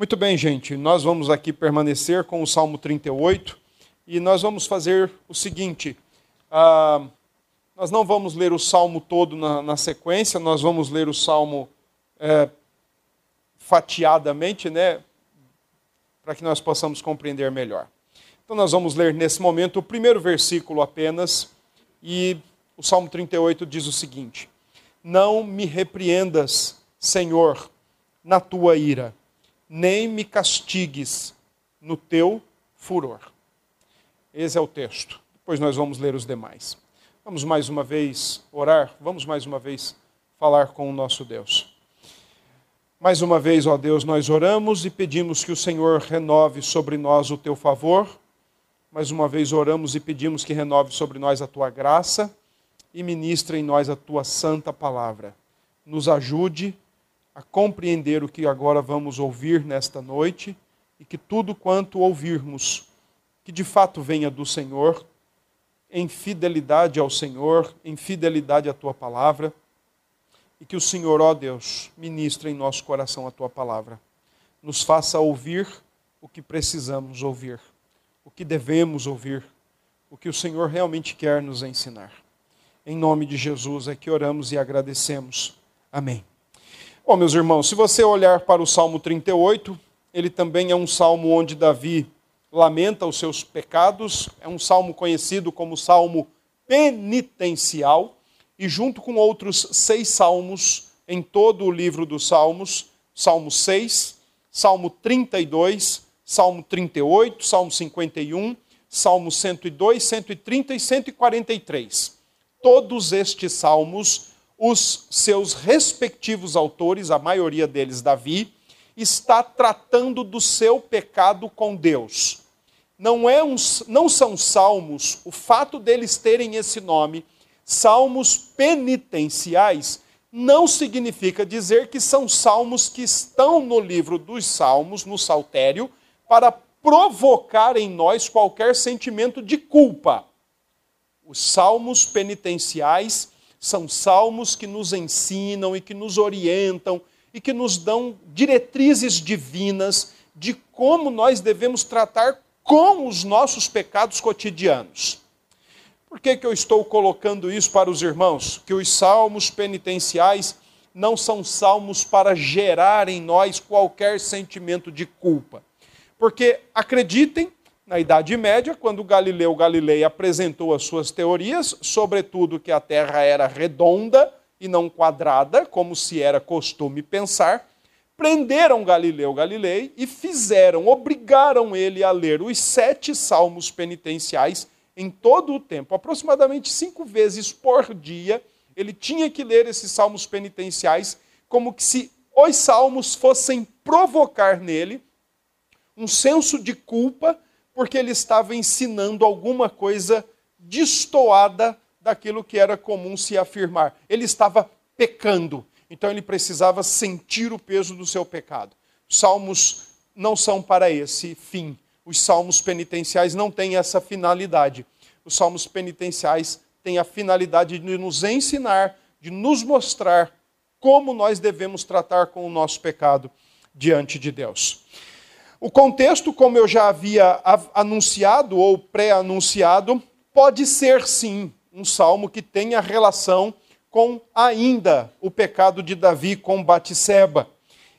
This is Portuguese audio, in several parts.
Muito bem, gente, nós vamos aqui permanecer com o Salmo 38 e nós vamos fazer o seguinte: ah, nós não vamos ler o Salmo todo na, na sequência, nós vamos ler o Salmo é, fatiadamente, né, para que nós possamos compreender melhor. Então, nós vamos ler nesse momento o primeiro versículo apenas, e o Salmo 38 diz o seguinte: Não me repreendas, Senhor, na tua ira nem me castigues no teu furor. Esse é o texto. Depois nós vamos ler os demais. Vamos mais uma vez orar, vamos mais uma vez falar com o nosso Deus. Mais uma vez, ó Deus, nós oramos e pedimos que o Senhor renove sobre nós o teu favor. Mais uma vez oramos e pedimos que renove sobre nós a tua graça e ministre em nós a tua santa palavra. Nos ajude a compreender o que agora vamos ouvir nesta noite e que tudo quanto ouvirmos, que de fato venha do Senhor, em fidelidade ao Senhor, em fidelidade à tua palavra, e que o Senhor, ó Deus, ministre em nosso coração a tua palavra. Nos faça ouvir o que precisamos ouvir, o que devemos ouvir, o que o Senhor realmente quer nos ensinar. Em nome de Jesus é que oramos e agradecemos. Amém. Bom, meus irmãos, se você olhar para o Salmo 38, ele também é um salmo onde Davi lamenta os seus pecados, é um salmo conhecido como salmo penitencial, e junto com outros seis salmos em todo o livro dos Salmos, Salmo 6, Salmo 32, Salmo 38, Salmo 51, Salmo 102, 130 e 143. Todos estes salmos os seus respectivos autores, a maioria deles Davi, está tratando do seu pecado com Deus. Não, é um, não são salmos, o fato deles terem esse nome, salmos penitenciais, não significa dizer que são salmos que estão no livro dos salmos, no saltério, para provocar em nós qualquer sentimento de culpa. Os salmos penitenciais são salmos que nos ensinam e que nos orientam e que nos dão diretrizes divinas de como nós devemos tratar com os nossos pecados cotidianos. Por que, que eu estou colocando isso para os irmãos? Que os salmos penitenciais não são salmos para gerar em nós qualquer sentimento de culpa. Porque, acreditem, na Idade Média, quando Galileu Galilei apresentou as suas teorias, sobretudo que a Terra era redonda e não quadrada, como se era costume pensar, prenderam Galileu Galilei e fizeram, obrigaram ele a ler os sete salmos penitenciais em todo o tempo, aproximadamente cinco vezes por dia. Ele tinha que ler esses salmos penitenciais, como que se os salmos fossem provocar nele um senso de culpa porque ele estava ensinando alguma coisa destoada daquilo que era comum se afirmar. Ele estava pecando, então ele precisava sentir o peso do seu pecado. Os salmos não são para esse fim. Os salmos penitenciais não têm essa finalidade. Os salmos penitenciais têm a finalidade de nos ensinar, de nos mostrar como nós devemos tratar com o nosso pecado diante de Deus. O contexto, como eu já havia anunciado ou pré-anunciado, pode ser sim um salmo que tenha relação com ainda o pecado de Davi com Batseba.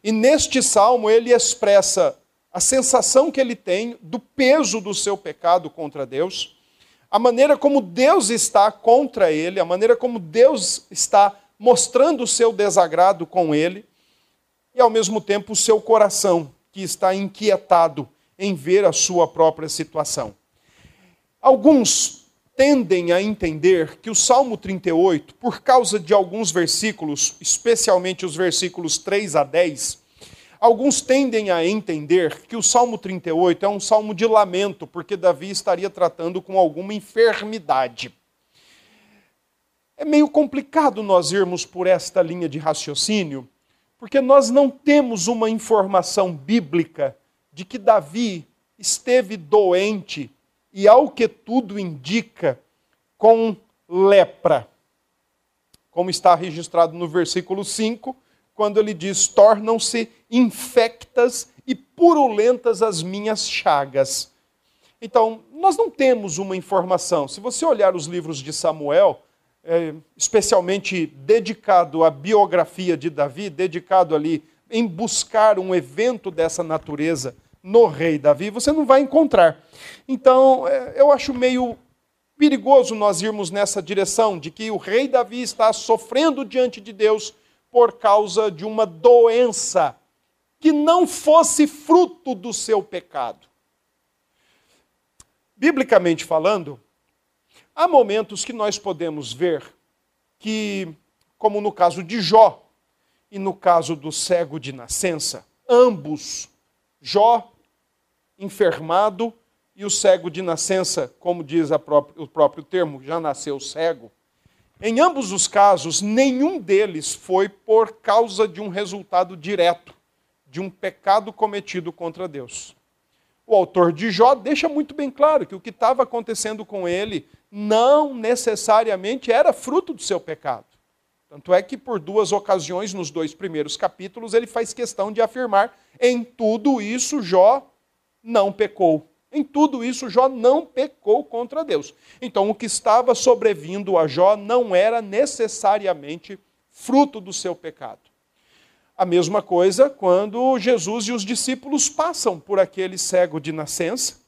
E neste salmo ele expressa a sensação que ele tem do peso do seu pecado contra Deus, a maneira como Deus está contra ele, a maneira como Deus está mostrando o seu desagrado com ele, e ao mesmo tempo o seu coração que está inquietado em ver a sua própria situação. Alguns tendem a entender que o Salmo 38, por causa de alguns versículos, especialmente os versículos 3 a 10, alguns tendem a entender que o Salmo 38 é um salmo de lamento, porque Davi estaria tratando com alguma enfermidade. É meio complicado nós irmos por esta linha de raciocínio, porque nós não temos uma informação bíblica de que Davi esteve doente e, ao que tudo indica, com lepra. Como está registrado no versículo 5, quando ele diz: tornam-se infectas e purulentas as minhas chagas. Então, nós não temos uma informação. Se você olhar os livros de Samuel, é, especialmente dedicado à biografia de Davi, dedicado ali em buscar um evento dessa natureza no rei Davi, você não vai encontrar. Então, é, eu acho meio perigoso nós irmos nessa direção de que o rei Davi está sofrendo diante de Deus por causa de uma doença que não fosse fruto do seu pecado. Biblicamente falando, há momentos que nós podemos ver que, como no caso de Jó e no caso do cego de nascença, ambos, Jó enfermado e o cego de nascença, como diz o próprio termo, já nasceu cego. Em ambos os casos, nenhum deles foi por causa de um resultado direto, de um pecado cometido contra Deus. O autor de Jó deixa muito bem claro que o que estava acontecendo com ele não necessariamente era fruto do seu pecado. Tanto é que, por duas ocasiões, nos dois primeiros capítulos, ele faz questão de afirmar: em tudo isso, Jó não pecou. Em tudo isso, Jó não pecou contra Deus. Então, o que estava sobrevindo a Jó não era necessariamente fruto do seu pecado. A mesma coisa quando Jesus e os discípulos passam por aquele cego de nascença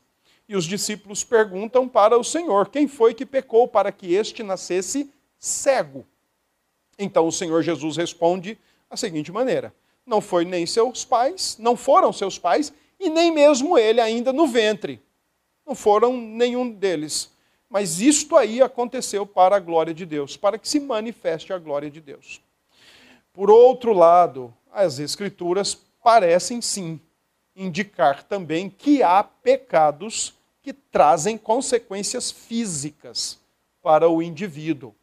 e os discípulos perguntam para o Senhor: quem foi que pecou para que este nascesse cego? Então o Senhor Jesus responde da seguinte maneira: não foi nem seus pais, não foram seus pais, e nem mesmo ele ainda no ventre. Não foram nenhum deles. Mas isto aí aconteceu para a glória de Deus, para que se manifeste a glória de Deus. Por outro lado, as Escrituras parecem sim indicar também que há pecados que trazem consequências físicas para o indivíduo.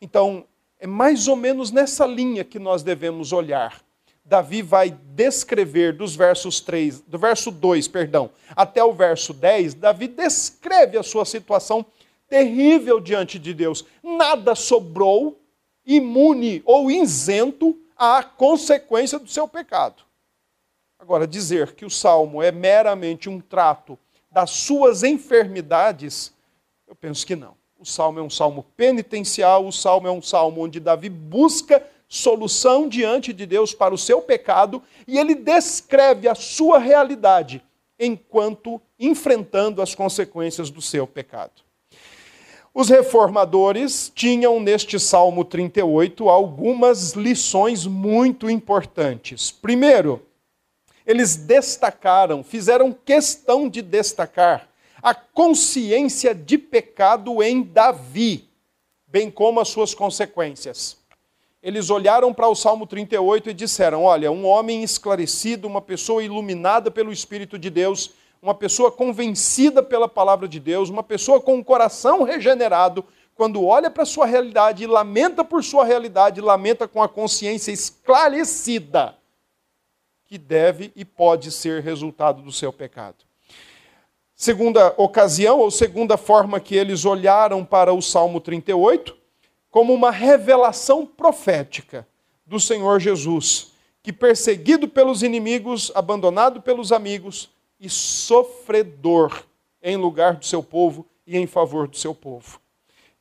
Então, é mais ou menos nessa linha que nós devemos olhar. Davi vai descrever dos versos 3, do verso 2, perdão, até o verso 10, Davi descreve a sua situação terrível diante de Deus. Nada sobrou imune ou isento à consequência do seu pecado. Agora, dizer que o salmo é meramente um trato das suas enfermidades, eu penso que não. O salmo é um salmo penitencial, o salmo é um salmo onde Davi busca solução diante de Deus para o seu pecado e ele descreve a sua realidade enquanto enfrentando as consequências do seu pecado. Os reformadores tinham neste Salmo 38 algumas lições muito importantes. Primeiro, eles destacaram, fizeram questão de destacar a consciência de pecado em Davi, bem como as suas consequências. Eles olharam para o Salmo 38 e disseram: Olha, um homem esclarecido, uma pessoa iluminada pelo Espírito de Deus, uma pessoa convencida pela palavra de Deus, uma pessoa com um coração regenerado, quando olha para a sua realidade e lamenta por sua realidade, lamenta com a consciência esclarecida, que deve e pode ser resultado do seu pecado. Segunda ocasião, ou segunda forma que eles olharam para o Salmo 38, como uma revelação profética do Senhor Jesus, que perseguido pelos inimigos, abandonado pelos amigos e sofredor em lugar do seu povo e em favor do seu povo.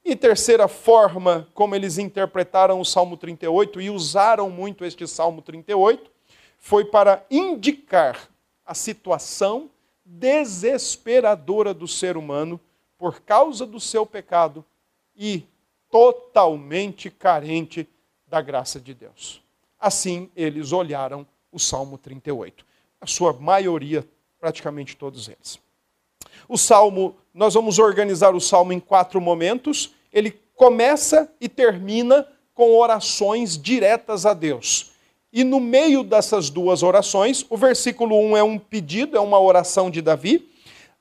E terceira forma como eles interpretaram o Salmo 38 e usaram muito este Salmo 38 foi para indicar a situação desesperadora do ser humano por causa do seu pecado e totalmente carente da graça de Deus. Assim, eles olharam o Salmo 38. A sua maioria, praticamente todos eles. O Salmo, nós vamos organizar o Salmo em quatro momentos. Ele começa e termina com orações diretas a Deus. E no meio dessas duas orações, o versículo 1 é um pedido, é uma oração de Davi.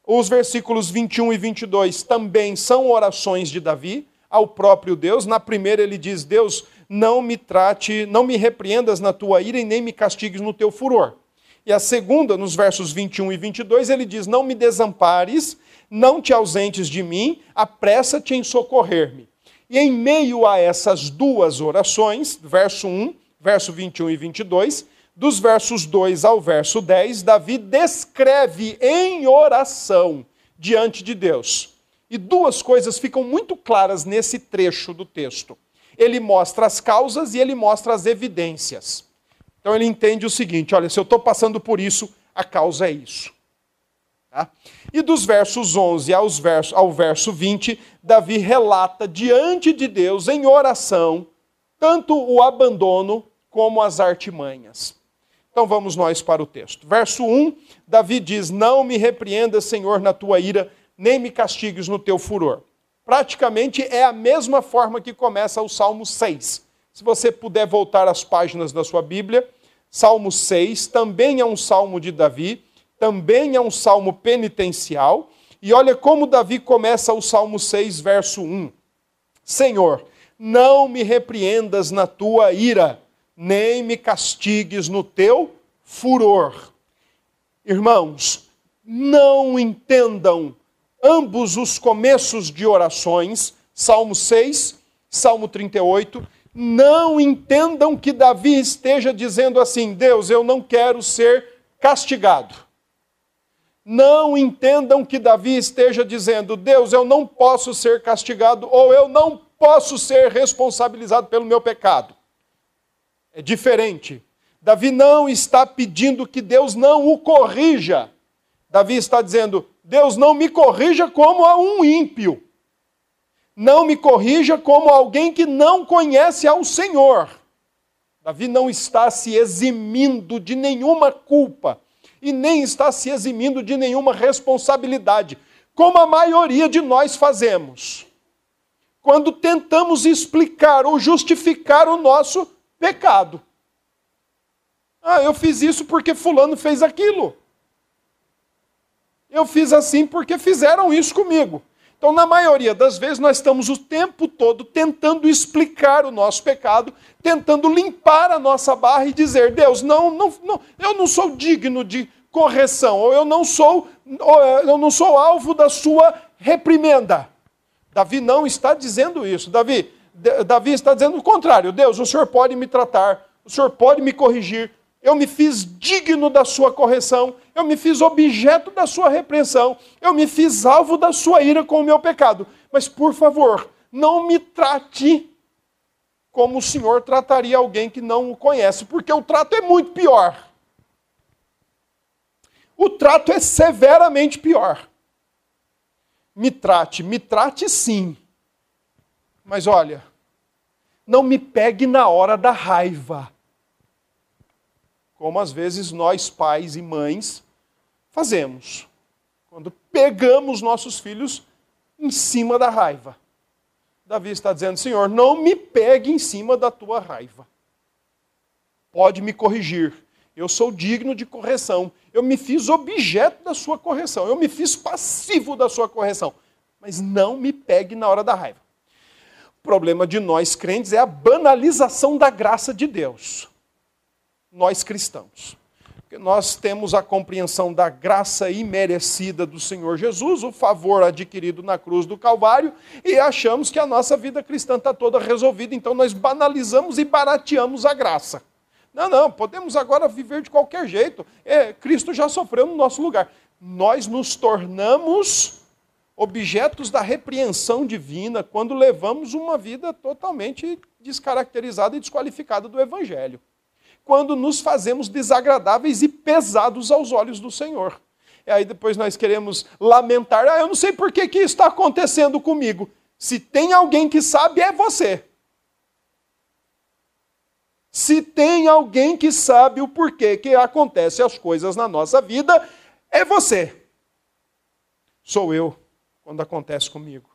Os versículos 21 e 22 também são orações de Davi ao próprio Deus. Na primeira ele diz: Deus, não me trate, não me repreendas na tua ira e nem me castigues no teu furor. E a segunda, nos versos 21 e 22, ele diz: Não me desampares, não te ausentes de mim, apressa-te em socorrer-me. E em meio a essas duas orações, verso 1, verso 21 e 22, dos versos 2 ao verso 10, Davi descreve em oração diante de Deus. E duas coisas ficam muito claras nesse trecho do texto. Ele mostra as causas e ele mostra as evidências. Então ele entende o seguinte: olha, se eu estou passando por isso, a causa é isso. Tá? E dos versos 11 aos verso, ao verso 20, Davi relata diante de Deus, em oração, tanto o abandono como as artimanhas. Então vamos nós para o texto. Verso 1, Davi diz: Não me repreenda, Senhor, na tua ira, nem me castigues no teu furor. Praticamente é a mesma forma que começa o Salmo 6. Se você puder voltar às páginas da sua Bíblia, Salmo 6 também é um salmo de Davi, também é um salmo penitencial. E olha como Davi começa o Salmo 6, verso 1. Senhor, não me repreendas na tua ira nem me castigues no teu furor. Irmãos, não entendam ambos os começos de orações, Salmo 6, Salmo 38, não entendam que Davi esteja dizendo assim: Deus, eu não quero ser castigado. Não entendam que Davi esteja dizendo: Deus, eu não posso ser castigado ou eu não posso ser responsabilizado pelo meu pecado é diferente. Davi não está pedindo que Deus não o corrija. Davi está dizendo: Deus não me corrija como a um ímpio. Não me corrija como alguém que não conhece ao Senhor. Davi não está se eximindo de nenhuma culpa e nem está se eximindo de nenhuma responsabilidade, como a maioria de nós fazemos. Quando tentamos explicar ou justificar o nosso pecado. Ah, eu fiz isso porque Fulano fez aquilo. Eu fiz assim porque fizeram isso comigo. Então, na maioria das vezes, nós estamos o tempo todo tentando explicar o nosso pecado, tentando limpar a nossa barra e dizer: Deus, não, não, não, eu não sou digno de correção, ou eu não sou, eu não sou alvo da sua reprimenda. Davi não está dizendo isso. Davi, Davi está dizendo o contrário: Deus, o Senhor pode me tratar, o Senhor pode me corrigir, eu me fiz digno da sua correção, eu me fiz objeto da sua repreensão, eu me fiz alvo da sua ira com o meu pecado. Mas, por favor, não me trate como o Senhor trataria alguém que não o conhece, porque o trato é muito pior. O trato é severamente pior. Me trate, me trate sim. Mas olha, não me pegue na hora da raiva. Como às vezes nós, pais e mães, fazemos. Quando pegamos nossos filhos em cima da raiva. Davi está dizendo: Senhor, não me pegue em cima da tua raiva. Pode me corrigir. Eu sou digno de correção. Eu me fiz objeto da sua correção. Eu me fiz passivo da sua correção. Mas não me pegue na hora da raiva problema de nós crentes é a banalização da graça de Deus. Nós cristãos. Porque nós temos a compreensão da graça imerecida do Senhor Jesus, o favor adquirido na cruz do Calvário, e achamos que a nossa vida cristã está toda resolvida, então nós banalizamos e barateamos a graça. Não, não, podemos agora viver de qualquer jeito. É, Cristo já sofreu no nosso lugar. Nós nos tornamos objetos da repreensão divina quando levamos uma vida totalmente descaracterizada e desqualificada do Evangelho. Quando nos fazemos desagradáveis e pesados aos olhos do Senhor. E aí depois nós queremos lamentar, ah, eu não sei por que, que isso está acontecendo comigo. Se tem alguém que sabe, é você. Se tem alguém que sabe o porquê que acontecem as coisas na nossa vida, é você. Sou eu quando acontece comigo.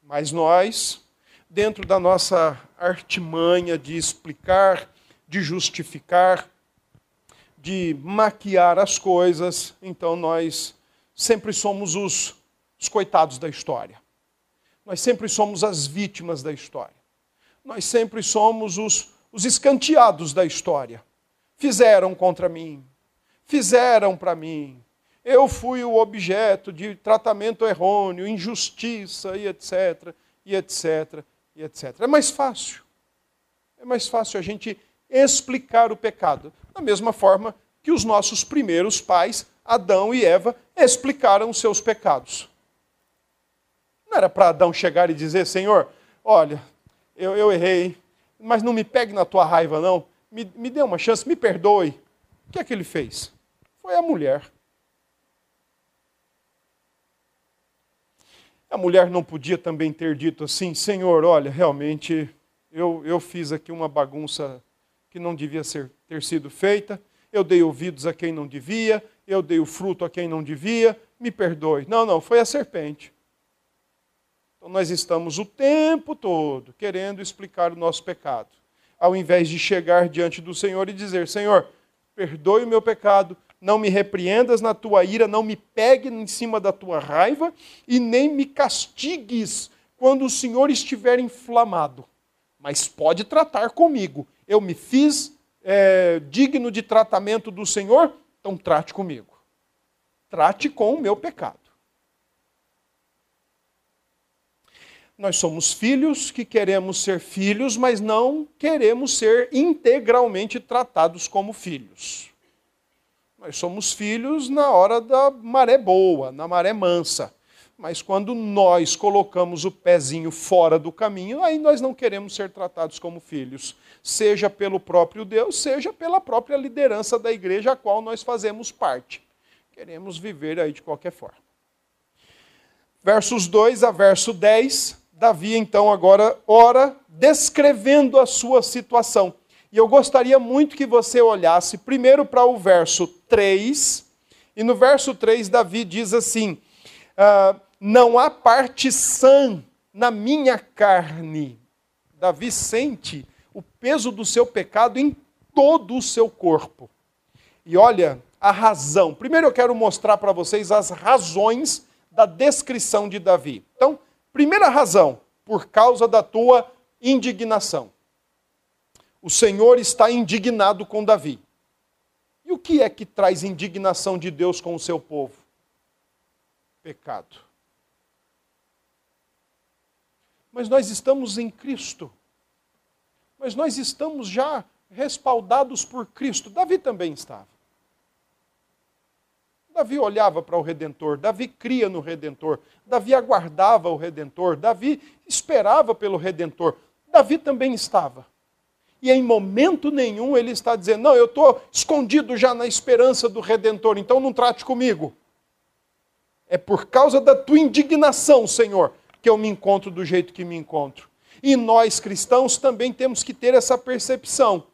Mas nós, dentro da nossa artimanha de explicar, de justificar, de maquiar as coisas, então nós sempre somos os, os coitados da história. Nós sempre somos as vítimas da história. Nós sempre somos os, os escanteados da história. Fizeram contra mim, fizeram para mim, eu fui o objeto de tratamento errôneo, injustiça e etc, e etc, e etc. É mais fácil. É mais fácil a gente explicar o pecado. Da mesma forma que os nossos primeiros pais, Adão e Eva, explicaram os seus pecados. Não era para Adão chegar e dizer: Senhor, olha, eu, eu, errei, mas não me pegue na tua raiva, não. Me, me dê uma chance, me perdoe. O que é que ele fez? Foi a mulher. A mulher não podia também ter dito assim: Senhor, olha, realmente eu, eu fiz aqui uma bagunça que não devia ser, ter sido feita, eu dei ouvidos a quem não devia, eu dei o fruto a quem não devia, me perdoe. Não, não, foi a serpente. Então nós estamos o tempo todo querendo explicar o nosso pecado, ao invés de chegar diante do Senhor e dizer: Senhor, perdoe o meu pecado, não me repreendas na tua ira, não me pegue em cima da tua raiva e nem me castigues quando o Senhor estiver inflamado. Mas pode tratar comigo. Eu me fiz é, digno de tratamento do Senhor, então trate comigo. Trate com o meu pecado. Nós somos filhos que queremos ser filhos, mas não queremos ser integralmente tratados como filhos. Nós somos filhos na hora da maré boa, na maré mansa. Mas quando nós colocamos o pezinho fora do caminho, aí nós não queremos ser tratados como filhos, seja pelo próprio Deus, seja pela própria liderança da igreja a qual nós fazemos parte. Queremos viver aí de qualquer forma. Versos 2 a verso 10, Davi então agora ora descrevendo a sua situação. E eu gostaria muito que você olhasse primeiro para o verso 3, e no verso 3 Davi diz assim: ah, Não há parte sã na minha carne. Davi sente o peso do seu pecado em todo o seu corpo. E olha a razão. Primeiro eu quero mostrar para vocês as razões da descrição de Davi. Então, primeira razão, por causa da tua indignação o Senhor está indignado com Davi. E o que é que traz indignação de Deus com o seu povo? Pecado. Mas nós estamos em Cristo. Mas nós estamos já respaldados por Cristo. Davi também estava. Davi olhava para o Redentor, Davi cria no Redentor, Davi aguardava o Redentor, Davi esperava pelo Redentor. Davi também estava e em momento nenhum ele está dizendo: Não, eu estou escondido já na esperança do Redentor, então não trate comigo. É por causa da tua indignação, Senhor, que eu me encontro do jeito que me encontro. E nós cristãos também temos que ter essa percepção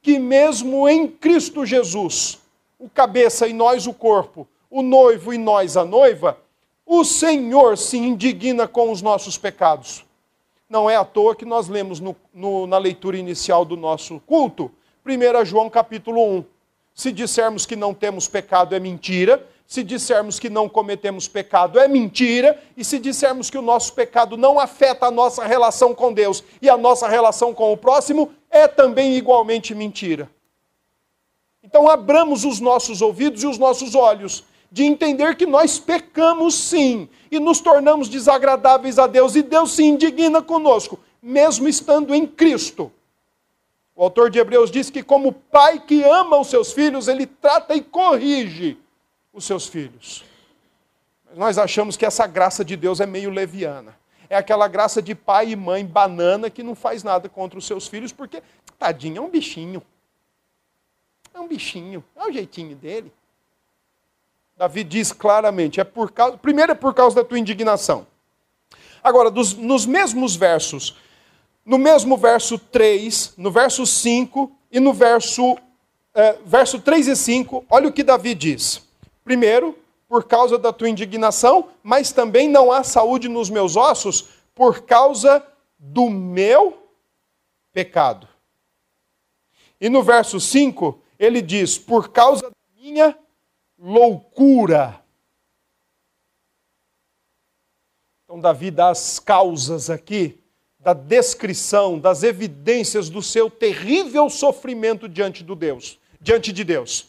que, mesmo em Cristo Jesus, o cabeça e nós o corpo, o noivo e nós a noiva, o Senhor se indigna com os nossos pecados. Não é à toa que nós lemos no, no, na leitura inicial do nosso culto, 1 João capítulo 1. Se dissermos que não temos pecado, é mentira. Se dissermos que não cometemos pecado, é mentira. E se dissermos que o nosso pecado não afeta a nossa relação com Deus e a nossa relação com o próximo, é também igualmente mentira. Então, abramos os nossos ouvidos e os nossos olhos de entender que nós pecamos sim e nos tornamos desagradáveis a Deus e Deus se indigna conosco, mesmo estando em Cristo. O autor de Hebreus diz que, como pai que ama os seus filhos, ele trata e corrige os seus filhos. Mas nós achamos que essa graça de Deus é meio leviana. É aquela graça de pai e mãe banana que não faz nada contra os seus filhos, porque, tadinho, é um bichinho. É um bichinho, é o jeitinho dele. Davi diz claramente, é por causa, primeiro é por causa da tua indignação. Agora, dos, nos mesmos versos, no mesmo verso 3, no verso 5 e no verso, é, verso 3 e 5, olha o que Davi diz. Primeiro, por causa da tua indignação, mas também não há saúde nos meus ossos por causa do meu pecado. E no verso 5, ele diz: por causa da minha loucura. Então, Davi dá as causas aqui da descrição, das evidências do seu terrível sofrimento diante do Deus, diante de Deus.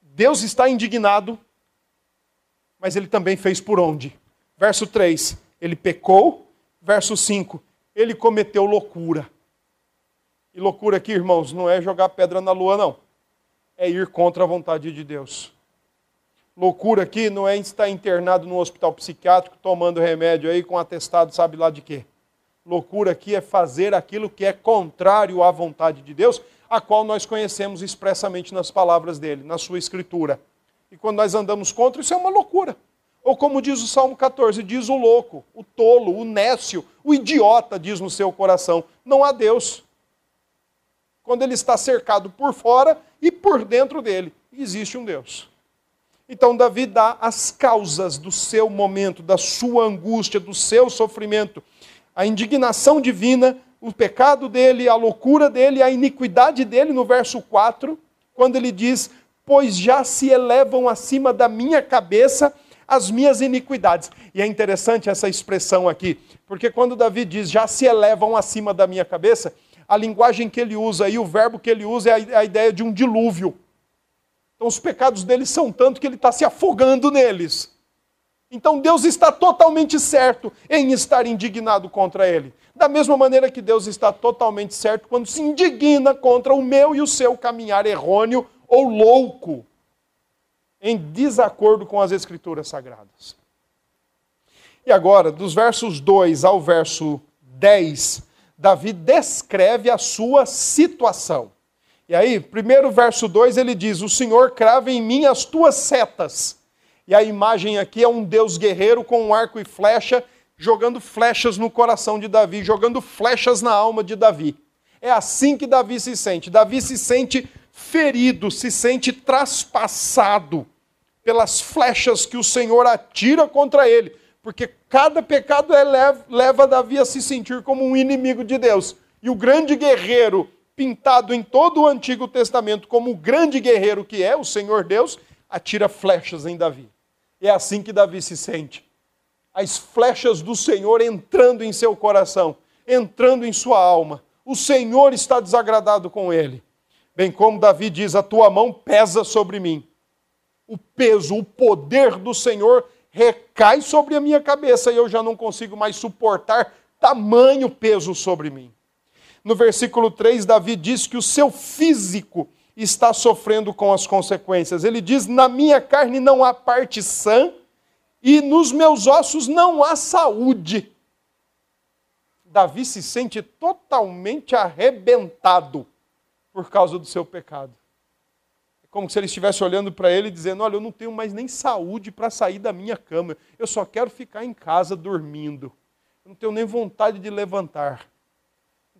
Deus está indignado, mas ele também fez por onde? Verso 3, ele pecou. Verso 5, ele cometeu loucura. E loucura aqui, irmãos, não é jogar pedra na lua, não. É ir contra a vontade de Deus. Loucura aqui não é estar internado num hospital psiquiátrico tomando remédio aí com atestado, sabe lá de quê. Loucura aqui é fazer aquilo que é contrário à vontade de Deus, a qual nós conhecemos expressamente nas palavras dele, na sua escritura. E quando nós andamos contra, isso é uma loucura. Ou como diz o Salmo 14, diz o louco, o tolo, o nécio, o idiota, diz no seu coração: não há Deus. Quando ele está cercado por fora e por dentro dele, existe um Deus. Então, Davi dá as causas do seu momento, da sua angústia, do seu sofrimento, a indignação divina, o pecado dele, a loucura dele, a iniquidade dele, no verso 4, quando ele diz: Pois já se elevam acima da minha cabeça as minhas iniquidades. E é interessante essa expressão aqui, porque quando Davi diz já se elevam acima da minha cabeça, a linguagem que ele usa e o verbo que ele usa é a ideia de um dilúvio. Então os pecados dele são tanto que ele está se afogando neles. Então Deus está totalmente certo em estar indignado contra ele. Da mesma maneira que Deus está totalmente certo quando se indigna contra o meu e o seu caminhar errôneo ou louco em desacordo com as Escrituras Sagradas. E agora, dos versos 2 ao verso 10, Davi descreve a sua situação. E aí, primeiro verso 2, ele diz: O Senhor crava em mim as tuas setas. E a imagem aqui é um Deus guerreiro com um arco e flecha, jogando flechas no coração de Davi, jogando flechas na alma de Davi. É assim que Davi se sente. Davi se sente ferido, se sente traspassado pelas flechas que o Senhor atira contra ele, porque cada pecado é leva, leva Davi a se sentir como um inimigo de Deus. E o grande guerreiro, pintado em todo o Antigo Testamento como o grande guerreiro que é, o Senhor Deus, atira flechas em Davi. É assim que Davi se sente. As flechas do Senhor entrando em seu coração, entrando em sua alma. O Senhor está desagradado com ele. Bem como Davi diz: A tua mão pesa sobre mim o peso, o poder do Senhor recai sobre a minha cabeça e eu já não consigo mais suportar tamanho peso sobre mim. No versículo 3, Davi diz que o seu físico está sofrendo com as consequências. Ele diz: Na minha carne não há parte sã e nos meus ossos não há saúde. Davi se sente totalmente arrebentado por causa do seu pecado como se ele estivesse olhando para ele e dizendo: Olha, eu não tenho mais nem saúde para sair da minha cama, eu só quero ficar em casa dormindo. Eu não tenho nem vontade de levantar,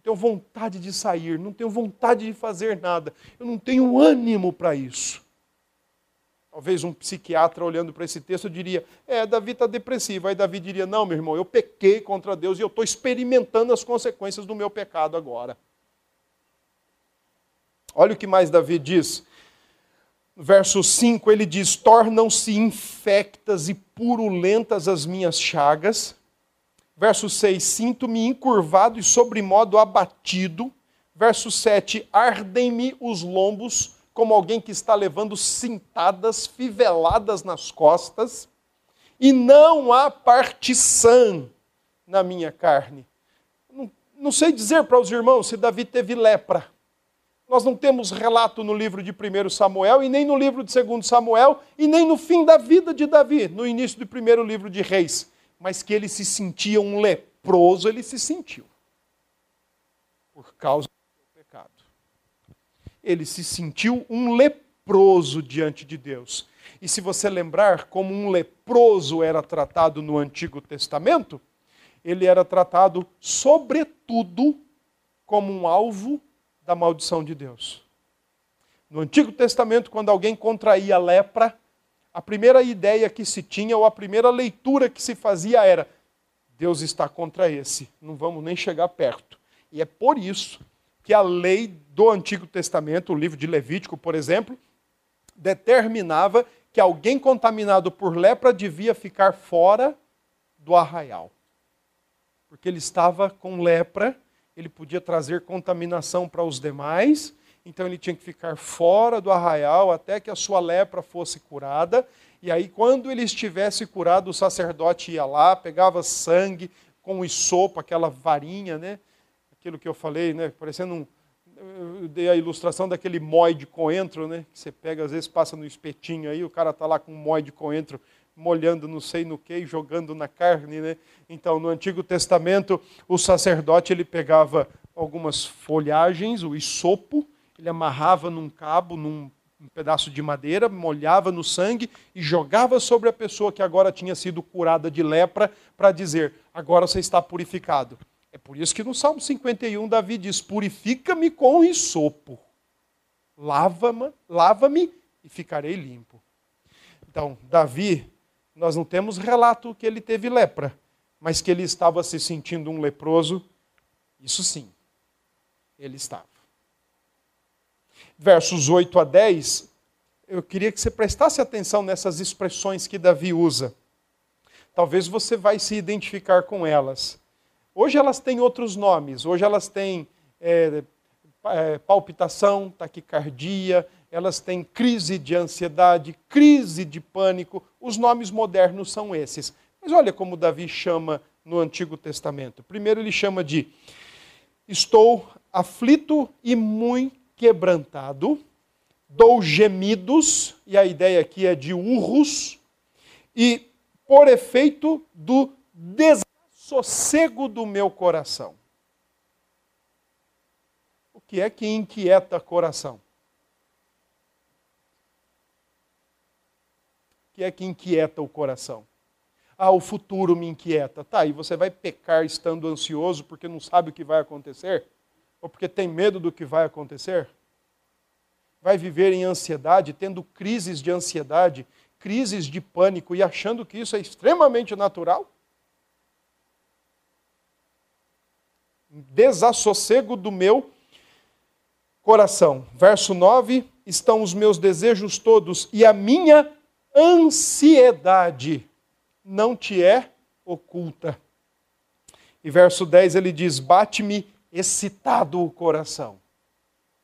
não tenho vontade de sair, não tenho vontade de fazer nada, eu não tenho ânimo para isso. Talvez um psiquiatra olhando para esse texto diria: É, Davi está depressivo. Aí Davi diria: Não, meu irmão, eu pequei contra Deus e eu estou experimentando as consequências do meu pecado agora. Olha o que mais Davi diz verso 5, ele diz: Tornam-se infectas e purulentas as minhas chagas. Verso 6, sinto-me encurvado e sobremodo abatido. Verso 7, ardem-me os lombos, como alguém que está levando cintadas, fiveladas nas costas. E não há parte sã na minha carne. Não, não sei dizer para os irmãos se Davi teve lepra. Nós não temos relato no livro de 1 Samuel, e nem no livro de 2 Samuel, e nem no fim da vida de Davi, no início do primeiro livro de Reis. Mas que ele se sentia um leproso, ele se sentiu. Por causa do seu pecado. Ele se sentiu um leproso diante de Deus. E se você lembrar como um leproso era tratado no Antigo Testamento, ele era tratado, sobretudo, como um alvo da maldição de Deus. No Antigo Testamento, quando alguém contraía lepra, a primeira ideia que se tinha, ou a primeira leitura que se fazia era: Deus está contra esse, não vamos nem chegar perto. E é por isso que a lei do Antigo Testamento, o livro de Levítico, por exemplo, determinava que alguém contaminado por lepra devia ficar fora do arraial. Porque ele estava com lepra ele podia trazer contaminação para os demais, então ele tinha que ficar fora do arraial até que a sua lepra fosse curada. E aí, quando ele estivesse curado, o sacerdote ia lá, pegava sangue com o isopo, aquela varinha, né? Aquilo que eu falei, né? Parecendo um, eu dei a ilustração daquele mói de coentro, né? Que você pega, às vezes passa no espetinho aí, o cara tá lá com um mói de coentro molhando não sei no que, jogando na carne, né? Então, no Antigo Testamento, o sacerdote ele pegava algumas folhagens, o isopo, ele amarrava num cabo, num um pedaço de madeira, molhava no sangue e jogava sobre a pessoa que agora tinha sido curada de lepra, para dizer: agora você está purificado. É por isso que no Salmo 51 Davi diz: Purifica-me com isopo, lava-me lava e ficarei limpo. Então, Davi, nós não temos relato que ele teve lepra, mas que ele estava se sentindo um leproso, isso sim, ele estava. Versos 8 a 10, eu queria que você prestasse atenção nessas expressões que Davi usa. Talvez você vai se identificar com elas. Hoje elas têm outros nomes, hoje elas têm é, é, palpitação, taquicardia, elas têm crise de ansiedade, crise de pânico. Os nomes modernos são esses. Mas olha como Davi chama no Antigo Testamento. Primeiro ele chama de estou aflito e muito quebrantado, dou gemidos, e a ideia aqui é de urros, e por efeito do desassossego do meu coração. O que é que inquieta coração? O que é que inquieta o coração? Ah, o futuro me inquieta. Tá, e você vai pecar estando ansioso porque não sabe o que vai acontecer? Ou porque tem medo do que vai acontecer? Vai viver em ansiedade, tendo crises de ansiedade, crises de pânico e achando que isso é extremamente natural? Desassossego do meu coração. Verso 9: estão os meus desejos todos e a minha ansiedade não te é oculta. E verso 10 ele diz: Bate-me excitado o coração.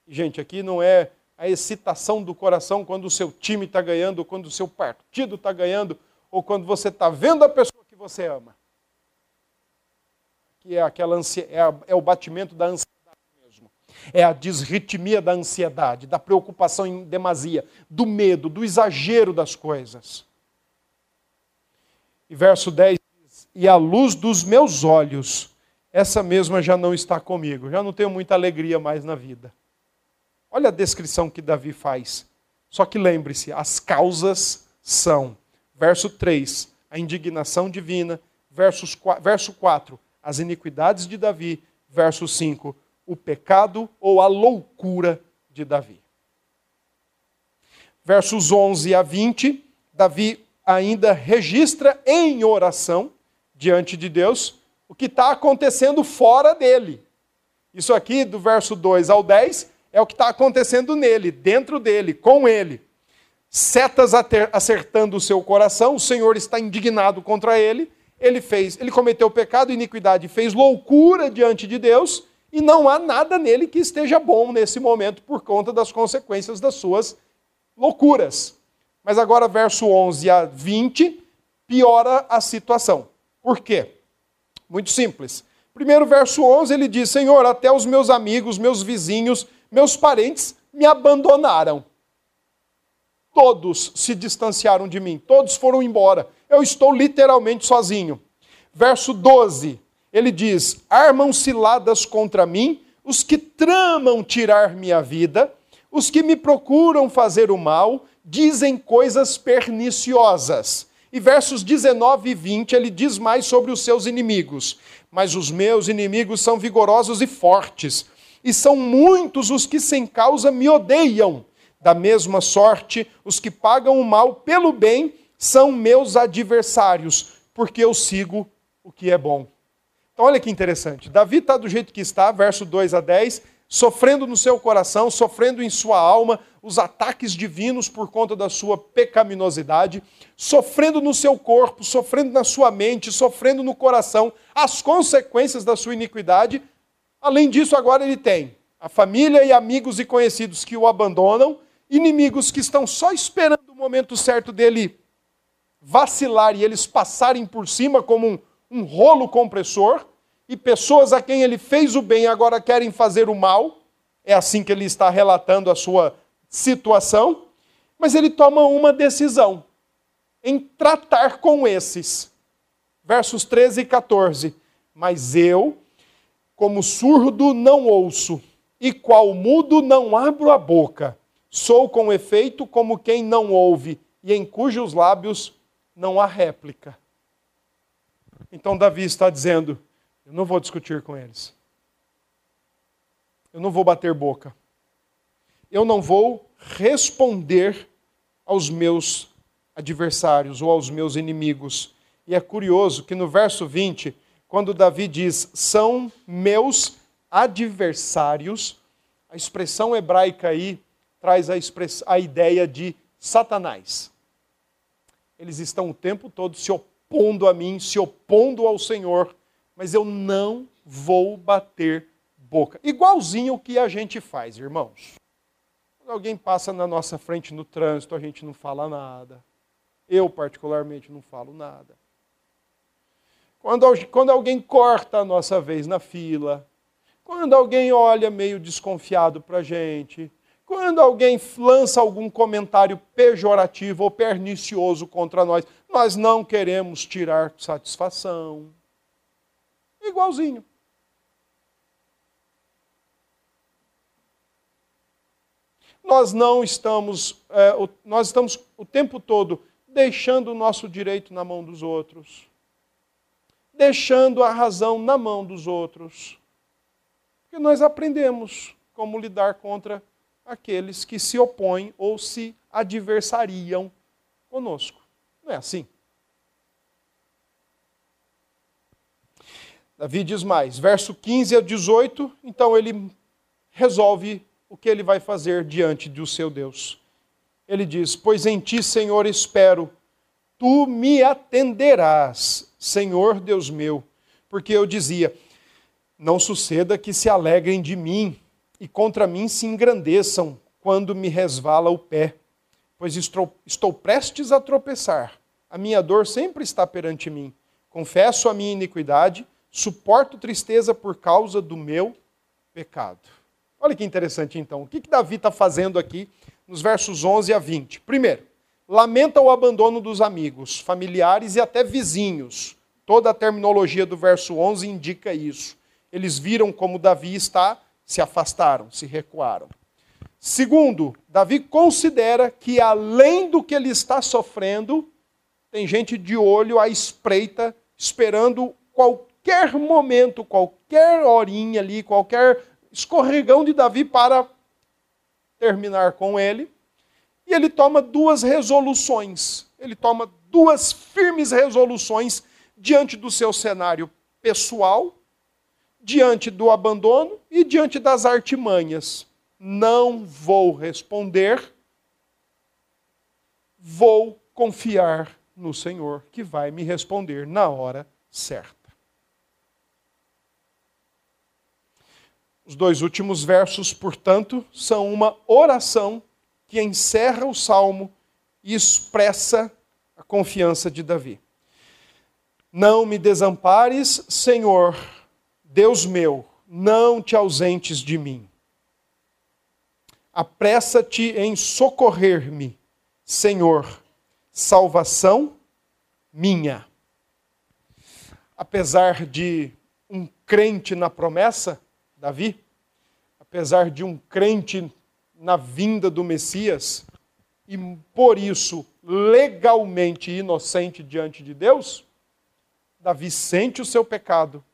Gente, aqui não é a excitação do coração quando o seu time está ganhando, ou quando o seu partido está ganhando, ou quando você está vendo a pessoa que você ama. Que é aquela ansia, é, a, é o batimento da ansiedade mesmo. É a desritmia da ansiedade, da preocupação em demasia, do medo, do exagero das coisas. E verso 10 diz: E a luz dos meus olhos, essa mesma já não está comigo, já não tenho muita alegria mais na vida. Olha a descrição que Davi faz. Só que lembre-se, as causas são, verso 3, a indignação divina, versos, verso 4, as iniquidades de Davi, verso 5, o pecado ou a loucura de Davi. Versos 11 a 20, Davi ainda registra em oração diante de Deus o que está acontecendo fora dele. Isso aqui, do verso 2 ao 10, é o que está acontecendo nele, dentro dele, com ele. Setas acertando o seu coração, o Senhor está indignado contra ele, ele fez, ele cometeu pecado, iniquidade, fez loucura diante de Deus, e não há nada nele que esteja bom nesse momento por conta das consequências das suas loucuras. Mas agora, verso 11 a 20, piora a situação. Por quê? Muito simples. Primeiro, verso 11, ele diz: Senhor, até os meus amigos, meus vizinhos, meus parentes me abandonaram. Todos se distanciaram de mim, todos foram embora. Eu estou literalmente sozinho. Verso 12, ele diz: Armam ciladas contra mim os que tramam tirar minha vida, os que me procuram fazer o mal, dizem coisas perniciosas. E versos 19 e 20 ele diz mais sobre os seus inimigos. Mas os meus inimigos são vigorosos e fortes, e são muitos os que sem causa me odeiam. Da mesma sorte, os que pagam o mal pelo bem são meus adversários, porque eu sigo o que é bom. Então, olha que interessante. Davi está do jeito que está, verso 2 a 10 sofrendo no seu coração, sofrendo em sua alma os ataques divinos por conta da sua pecaminosidade, sofrendo no seu corpo, sofrendo na sua mente, sofrendo no coração as consequências da sua iniquidade. Além disso, agora ele tem a família e amigos e conhecidos que o abandonam, inimigos que estão só esperando o momento certo dele vacilar e eles passarem por cima como um, um rolo compressor e pessoas a quem ele fez o bem agora querem fazer o mal. é assim que ele está relatando a sua situação, mas ele toma uma decisão em tratar com esses. Versos 13 e 14. Mas eu, como surdo, não ouço, e qual mudo, não abro a boca. Sou com efeito como quem não ouve, e em cujos lábios não há réplica. Então Davi está dizendo: eu não vou discutir com eles. Eu não vou bater boca. Eu não vou responder aos meus adversários ou aos meus inimigos. E é curioso que no verso 20, quando Davi diz são meus adversários, a expressão hebraica aí traz a, a ideia de Satanás. Eles estão o tempo todo se opondo a mim, se opondo ao Senhor, mas eu não vou bater boca. Igualzinho o que a gente faz, irmãos. Quando alguém passa na nossa frente no trânsito, a gente não fala nada. Eu, particularmente, não falo nada. Quando, quando alguém corta a nossa vez na fila, quando alguém olha meio desconfiado para a gente, quando alguém lança algum comentário pejorativo ou pernicioso contra nós, nós não queremos tirar satisfação. Igualzinho. Nós não estamos, é, nós estamos o tempo todo deixando o nosso direito na mão dos outros, deixando a razão na mão dos outros. Porque nós aprendemos como lidar contra aqueles que se opõem ou se adversariam conosco. Não é assim? Davi diz mais, verso 15 a 18, então ele resolve o que ele vai fazer diante do seu Deus. Ele diz: Pois em ti, Senhor, espero, tu me atenderás, Senhor Deus meu. Porque eu dizia: Não suceda que se alegrem de mim e contra mim se engrandeçam quando me resvala o pé, pois estou, estou prestes a tropeçar. A minha dor sempre está perante mim. Confesso a minha iniquidade suporto tristeza por causa do meu pecado. Olha que interessante então. O que, que Davi está fazendo aqui nos versos 11 a 20? Primeiro, lamenta o abandono dos amigos, familiares e até vizinhos. Toda a terminologia do verso 11 indica isso. Eles viram como Davi está, se afastaram, se recuaram. Segundo, Davi considera que além do que ele está sofrendo, tem gente de olho à espreita, esperando qualquer qualquer momento, qualquer horinha ali, qualquer escorregão de Davi para terminar com ele. E ele toma duas resoluções. Ele toma duas firmes resoluções diante do seu cenário pessoal, diante do abandono e diante das artimanhas. Não vou responder, vou confiar no Senhor, que vai me responder na hora certa. Os dois últimos versos, portanto, são uma oração que encerra o salmo e expressa a confiança de Davi. Não me desampares, Senhor, Deus meu, não te ausentes de mim. Apressa-te em socorrer-me, Senhor, salvação minha. Apesar de um crente na promessa, Davi, apesar de um crente na vinda do Messias e por isso legalmente inocente diante de Deus, Davi sente o seu pecado,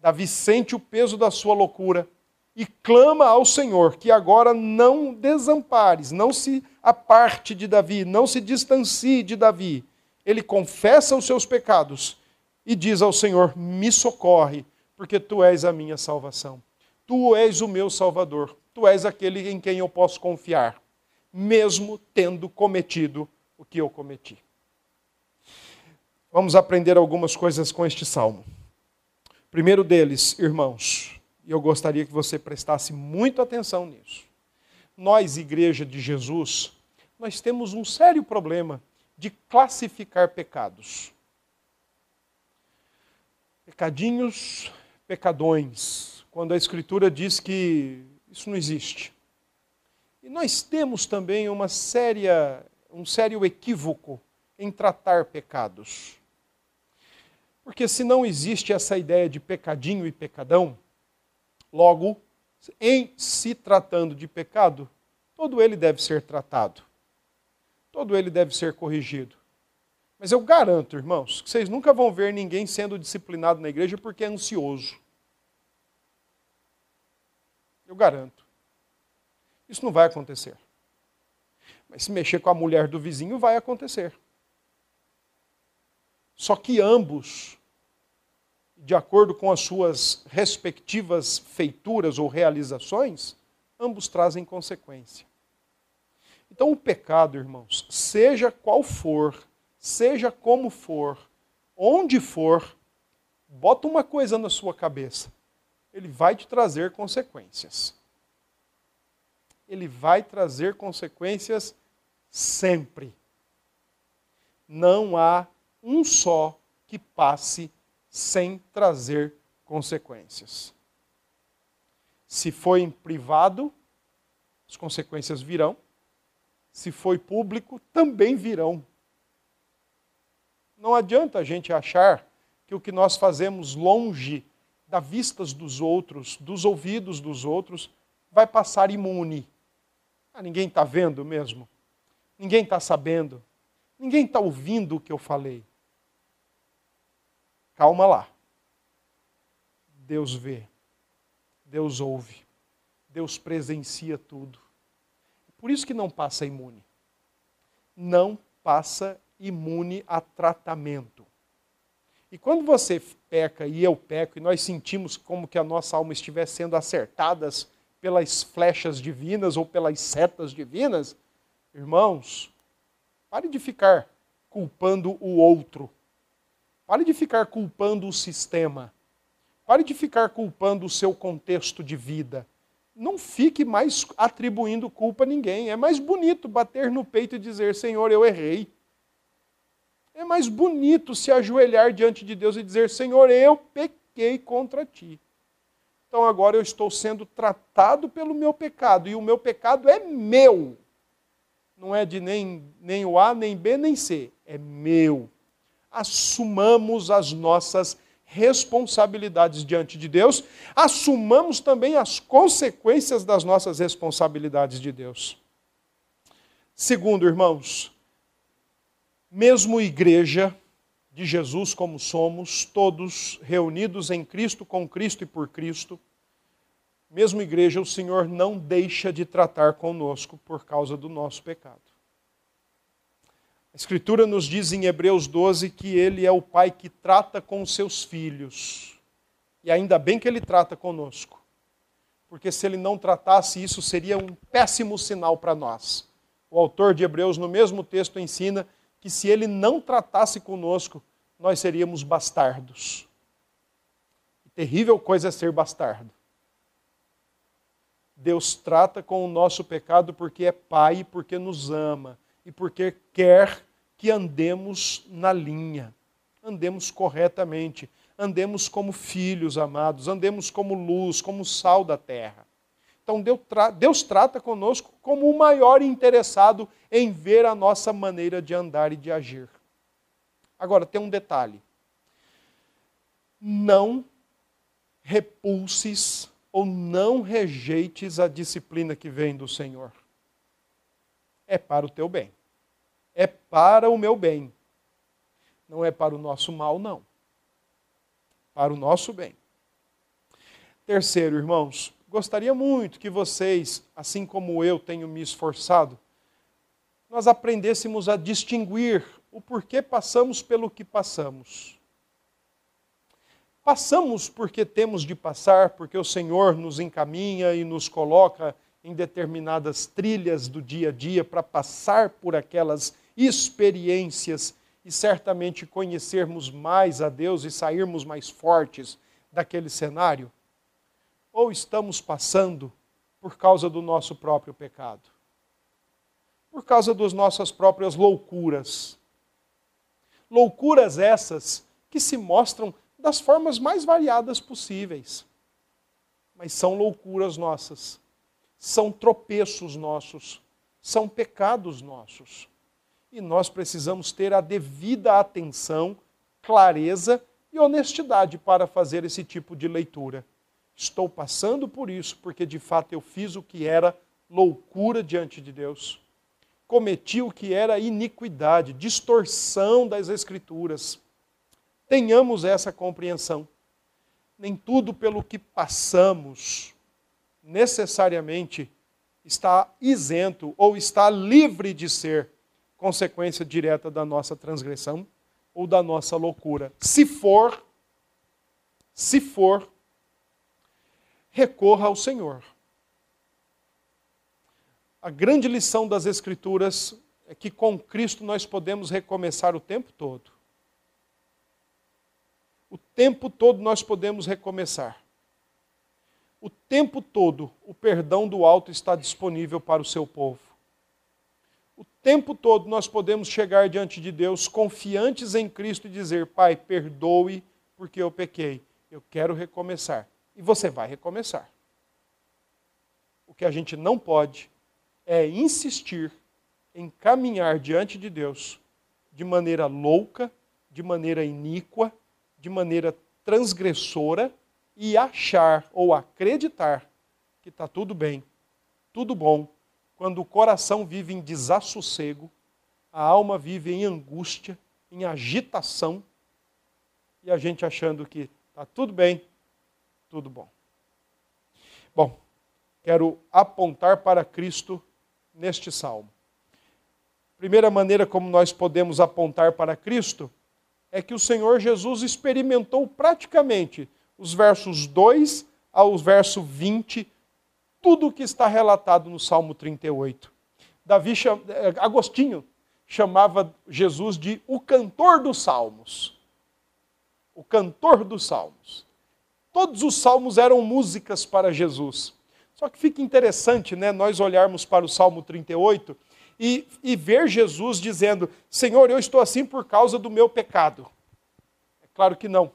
Davi sente o peso da sua loucura e clama ao Senhor que agora não desampares, não se aparte de Davi, não se distancie de Davi. Ele confessa os seus pecados e diz ao Senhor: Me socorre, porque tu és a minha salvação. Tu és o meu Salvador, tu és aquele em quem eu posso confiar, mesmo tendo cometido o que eu cometi. Vamos aprender algumas coisas com este salmo. primeiro deles, irmãos, e eu gostaria que você prestasse muita atenção nisso. Nós, Igreja de Jesus, nós temos um sério problema de classificar pecados. Pecadinhos, pecadões, quando a Escritura diz que Isso não existe. E nós temos também uma séria, um sério equívoco em tratar pecados. Porque se não existe essa ideia de pecadinho e pecadão, logo, em se tratando de pecado, todo ele deve ser tratado. Todo ele deve ser corrigido. Mas eu garanto, irmãos, que vocês nunca vão ver ninguém sendo disciplinado na igreja porque é ansioso. Eu garanto. Isso não vai acontecer. Mas se mexer com a mulher do vizinho, vai acontecer. Só que ambos, de acordo com as suas respectivas feituras ou realizações, ambos trazem consequência. Então, o pecado, irmãos, seja qual for, seja como for, onde for, bota uma coisa na sua cabeça: ele vai te trazer consequências ele vai trazer consequências sempre. Não há um só que passe sem trazer consequências. Se foi em privado, as consequências virão. Se foi público, também virão. Não adianta a gente achar que o que nós fazemos longe da vistas dos outros, dos ouvidos dos outros, vai passar imune. Ah, ninguém está vendo mesmo? Ninguém está sabendo? Ninguém está ouvindo o que eu falei? Calma lá. Deus vê, Deus ouve, Deus presencia tudo. Por isso que não passa imune. Não passa imune a tratamento. E quando você peca e eu peco, e nós sentimos como que a nossa alma estivesse sendo acertadas pelas flechas divinas ou pelas setas divinas, irmãos, pare de ficar culpando o outro. Pare de ficar culpando o sistema. Pare de ficar culpando o seu contexto de vida. Não fique mais atribuindo culpa a ninguém. É mais bonito bater no peito e dizer: Senhor, eu errei. É mais bonito se ajoelhar diante de Deus e dizer: Senhor, eu pequei contra ti. Então agora eu estou sendo tratado pelo meu pecado, e o meu pecado é meu. Não é de nem, nem o A, nem B, nem C. É meu. Assumamos as nossas responsabilidades diante de Deus, assumamos também as consequências das nossas responsabilidades de Deus. Segundo, irmãos, mesmo igreja, de Jesus como somos, todos reunidos em Cristo, com Cristo e por Cristo. Mesmo igreja, o Senhor não deixa de tratar conosco por causa do nosso pecado. A Escritura nos diz em Hebreus 12 que Ele é o Pai que trata com seus filhos. E ainda bem que Ele trata conosco. Porque se Ele não tratasse, isso seria um péssimo sinal para nós. O autor de Hebreus, no mesmo texto, ensina que se ele não tratasse conosco, nós seríamos bastardos. Terrível coisa é ser bastardo. Deus trata com o nosso pecado porque é Pai, porque nos ama e porque quer que andemos na linha, andemos corretamente, andemos como filhos amados, andemos como luz, como sal da terra. Então Deus trata conosco como o maior interessado em ver a nossa maneira de andar e de agir. Agora, tem um detalhe. Não repulses ou não rejeites a disciplina que vem do Senhor. É para o teu bem. É para o meu bem. Não é para o nosso mal, não. Para o nosso bem. Terceiro, irmãos, gostaria muito que vocês, assim como eu tenho me esforçado, nós aprendêssemos a distinguir o porquê passamos pelo que passamos. Passamos porque temos de passar, porque o Senhor nos encaminha e nos coloca em determinadas trilhas do dia a dia para passar por aquelas experiências e certamente conhecermos mais a Deus e sairmos mais fortes daquele cenário? Ou estamos passando por causa do nosso próprio pecado? Por causa das nossas próprias loucuras, Loucuras essas que se mostram das formas mais variadas possíveis. Mas são loucuras nossas, são tropeços nossos, são pecados nossos. E nós precisamos ter a devida atenção, clareza e honestidade para fazer esse tipo de leitura. Estou passando por isso porque de fato eu fiz o que era loucura diante de Deus. Cometi o que era iniquidade, distorção das Escrituras. Tenhamos essa compreensão. Nem tudo pelo que passamos necessariamente está isento ou está livre de ser consequência direta da nossa transgressão ou da nossa loucura. Se for, se for, recorra ao Senhor. A grande lição das Escrituras é que com Cristo nós podemos recomeçar o tempo todo. O tempo todo nós podemos recomeçar. O tempo todo o perdão do alto está disponível para o seu povo. O tempo todo nós podemos chegar diante de Deus confiantes em Cristo e dizer: Pai, perdoe porque eu pequei. Eu quero recomeçar. E você vai recomeçar. O que a gente não pode é insistir em caminhar diante de Deus de maneira louca, de maneira iníqua, de maneira transgressora e achar ou acreditar que está tudo bem, tudo bom, quando o coração vive em desassossego, a alma vive em angústia, em agitação, e a gente achando que está tudo bem, tudo bom. Bom, quero apontar para Cristo neste salmo. Primeira maneira como nós podemos apontar para Cristo é que o Senhor Jesus experimentou praticamente os versos 2 ao verso 20, tudo o que está relatado no Salmo 38. Davi, eh, Agostinho chamava Jesus de o cantor dos salmos. O cantor dos salmos. Todos os salmos eram músicas para Jesus. Só que fica interessante, né, nós olharmos para o Salmo 38 e, e ver Jesus dizendo: Senhor, eu estou assim por causa do meu pecado. É claro que não.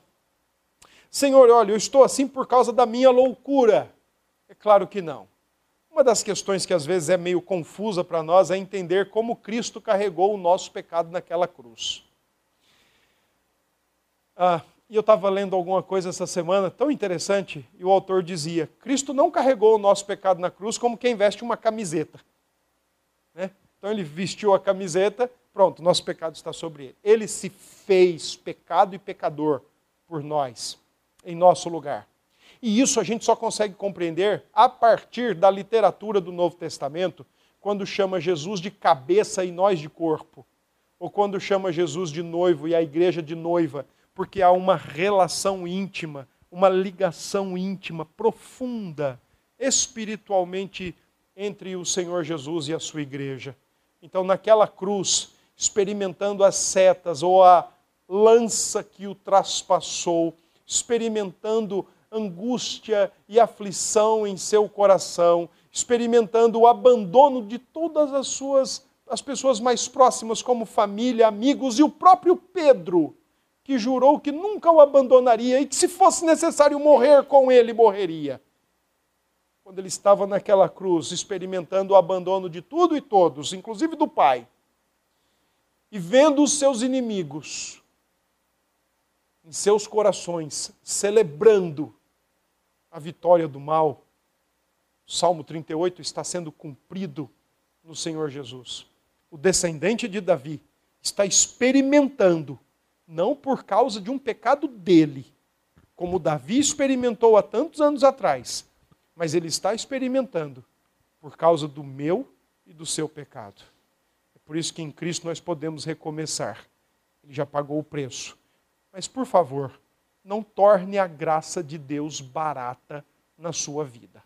Senhor, olha, eu estou assim por causa da minha loucura. É claro que não. Uma das questões que às vezes é meio confusa para nós é entender como Cristo carregou o nosso pecado naquela cruz. Ah, e eu estava lendo alguma coisa essa semana tão interessante, e o autor dizia: Cristo não carregou o nosso pecado na cruz como quem veste uma camiseta. Né? Então ele vestiu a camiseta, pronto, nosso pecado está sobre ele. Ele se fez pecado e pecador por nós em nosso lugar. E isso a gente só consegue compreender a partir da literatura do Novo Testamento, quando chama Jesus de cabeça e nós de corpo, ou quando chama Jesus de noivo e a igreja de noiva, porque há uma relação íntima, uma ligação íntima, profunda, espiritualmente entre o Senhor Jesus e a sua igreja. Então, naquela cruz, experimentando as setas ou a lança que o traspassou, experimentando angústia e aflição em seu coração, experimentando o abandono de todas as suas as pessoas mais próximas como família, amigos e o próprio Pedro, que jurou que nunca o abandonaria e que se fosse necessário morrer com ele, morreria. Quando ele estava naquela cruz, experimentando o abandono de tudo e todos, inclusive do Pai, e vendo os seus inimigos em seus corações, celebrando a vitória do mal. O Salmo 38 está sendo cumprido no Senhor Jesus. O descendente de Davi está experimentando, não por causa de um pecado dele, como Davi experimentou há tantos anos atrás, mas ele está experimentando por causa do meu e do seu pecado. É por isso que em Cristo nós podemos recomeçar. Ele já pagou o preço mas, por favor, não torne a graça de Deus barata na sua vida.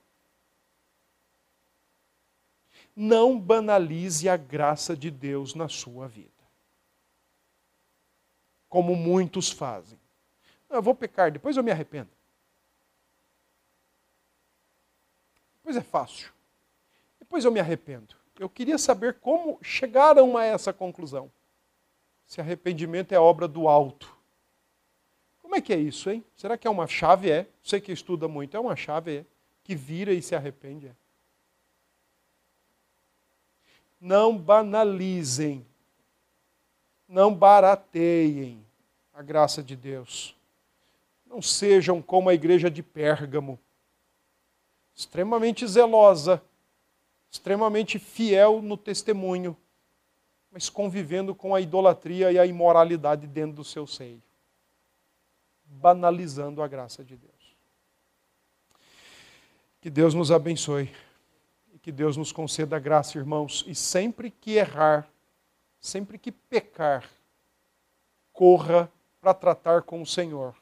Não banalize a graça de Deus na sua vida. Como muitos fazem. Eu vou pecar, depois eu me arrependo. Depois é fácil. Depois eu me arrependo. Eu queria saber como chegaram a essa conclusão. Se arrependimento é obra do alto como é que é isso, hein? Será que é uma chave? É. Você que estuda muito, é uma chave, é. Que vira e se arrepende, é. não banalizem, não barateiem a graça de Deus. Não sejam como a igreja de Pérgamo, extremamente zelosa, extremamente fiel no testemunho, mas convivendo com a idolatria e a imoralidade dentro do seu seio, banalizando a graça de Deus. Que Deus nos abençoe e que Deus nos conceda graça, irmãos, e sempre que errar, sempre que pecar, corra para tratar com o Senhor.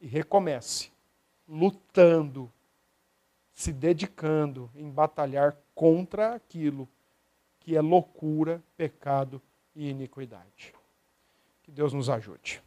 E recomece, lutando, se dedicando em batalhar contra aquilo que é loucura, pecado e iniquidade. Que Deus nos ajude.